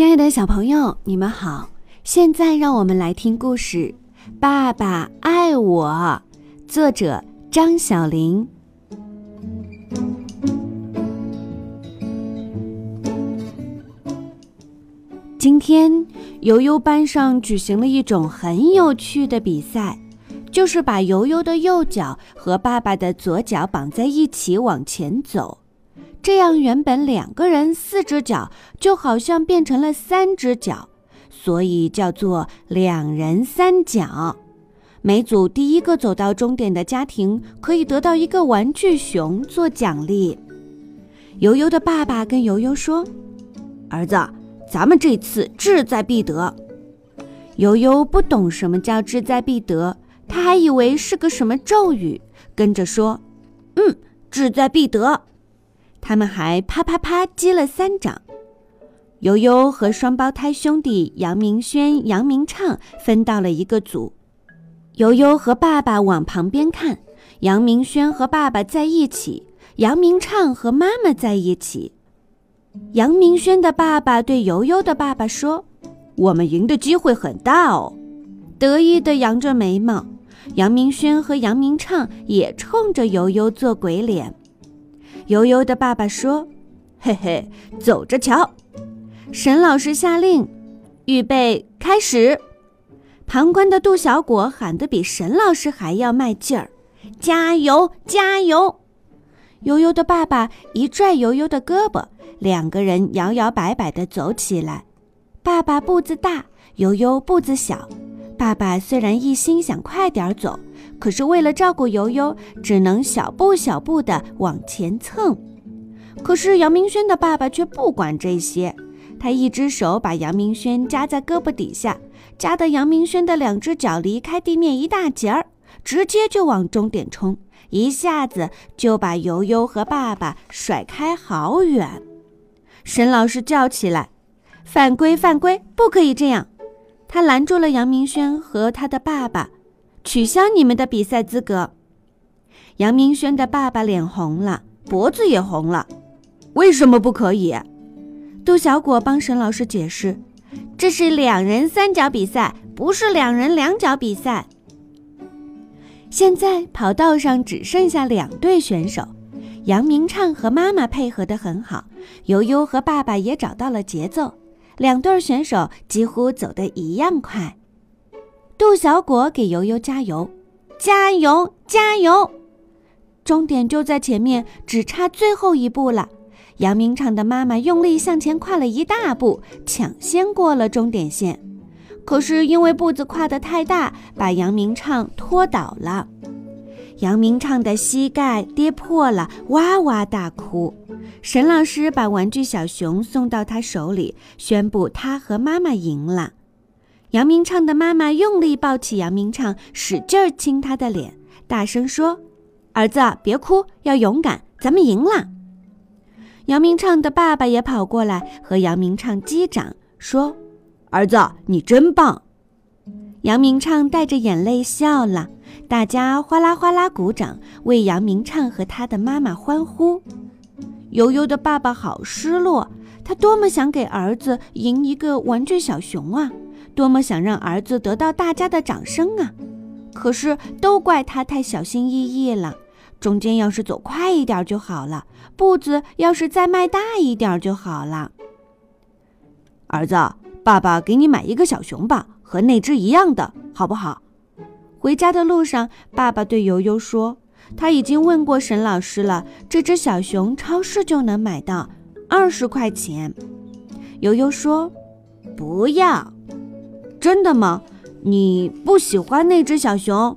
亲爱的小朋友，你们好！现在让我们来听故事《爸爸爱我》，作者张小玲。今天，悠悠班上举行了一种很有趣的比赛，就是把悠悠的右脚和爸爸的左脚绑在一起往前走。这样，原本两个人四只脚，就好像变成了三只脚，所以叫做两人三脚。每组第一个走到终点的家庭可以得到一个玩具熊做奖励。悠悠的爸爸跟悠悠说：“儿子，咱们这次志在必得。”悠悠不懂什么叫志在必得，他还以为是个什么咒语，跟着说：“嗯，志在必得。”他们还啪啪啪击了三掌。悠悠和双胞胎兄弟杨明轩、杨明畅分到了一个组。悠悠和爸爸往旁边看，杨明轩和爸爸在一起，杨明畅和妈妈在一起。杨明轩的爸爸对悠悠的爸爸说：“我们赢的机会很大哦。”得意地扬着眉毛。杨明轩和杨明畅也冲着悠悠做鬼脸。悠悠的爸爸说：“嘿嘿，走着瞧。”沈老师下令：“预备，开始！”旁观的杜小果喊得比沈老师还要卖劲儿：“加油，加油！”悠悠的爸爸一拽悠悠的胳膊，两个人摇摇摆摆地走起来。爸爸步子大，悠悠步子小。爸爸虽然一心想快点走。可是为了照顾悠悠，只能小步小步地往前蹭。可是杨明轩的爸爸却不管这些，他一只手把杨明轩夹在胳膊底下，夹得杨明轩的两只脚离开地面一大截儿，直接就往终点冲，一下子就把悠悠和爸爸甩开好远。沈老师叫起来：“犯规，犯规，不可以这样！”他拦住了杨明轩和他的爸爸。取消你们的比赛资格。杨明轩的爸爸脸红了，脖子也红了。为什么不可以？杜小果帮沈老师解释：“这是两人三角比赛，不是两人两脚比赛。”现在跑道上只剩下两队选手，杨明畅和妈妈配合得很好，悠悠和爸爸也找到了节奏，两对选手几乎走得一样快。杜小果给悠悠加油，加油，加油！终点就在前面，只差最后一步了。杨明畅的妈妈用力向前跨了一大步，抢先过了终点线。可是因为步子跨得太大，把杨明畅拖倒了。杨明畅的膝盖跌破了，哇哇大哭。沈老师把玩具小熊送到他手里，宣布他和妈妈赢了。杨明畅的妈妈用力抱起杨明畅，使劲亲他的脸，大声说：“儿子，别哭，要勇敢，咱们赢了。”杨明畅的爸爸也跑过来和杨明畅击掌，说：“儿子，你真棒！”杨明畅带着眼泪笑了，大家哗啦哗啦鼓掌，为杨明畅和他的妈妈欢呼。悠悠的爸爸好失落，他多么想给儿子赢一个玩具小熊啊！多么想让儿子得到大家的掌声啊！可是都怪他太小心翼翼了。中间要是走快一点就好了，步子要是再迈大一点就好了。儿子，爸爸给你买一个小熊吧，和那只一样的，好不好？回家的路上，爸爸对悠悠说：“他已经问过沈老师了，这只小熊超市就能买到，二十块钱。”悠悠说：“不要。”真的吗？你不喜欢那只小熊？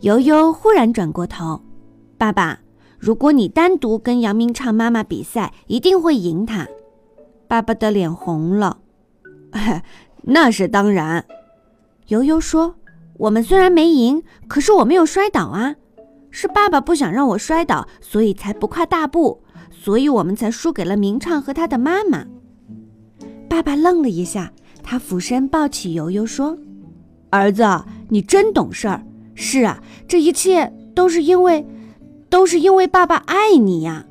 悠悠忽然转过头，爸爸，如果你单独跟杨明畅妈妈比赛，一定会赢他。爸爸的脸红了。那是当然。悠悠说：“我们虽然没赢，可是我没有摔倒啊。是爸爸不想让我摔倒，所以才不跨大步，所以我们才输给了明畅和他的妈妈。”爸爸愣了一下。他俯身抱起悠悠说：“儿子，你真懂事儿。是啊，这一切都是因为，都是因为爸爸爱你呀。”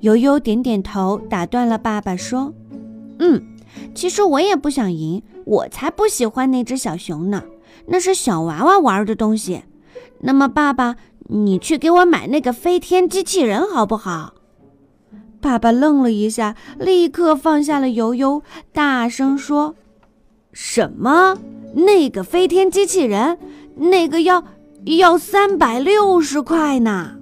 悠悠点点头，打断了爸爸说：“嗯，其实我也不想赢，我才不喜欢那只小熊呢，那是小娃娃玩的东西。那么，爸爸，你去给我买那个飞天机器人好不好？爸爸愣了一下，立刻放下了悠悠，大声说：“什么？那个飞天机器人？那个要要三百六十块呢？”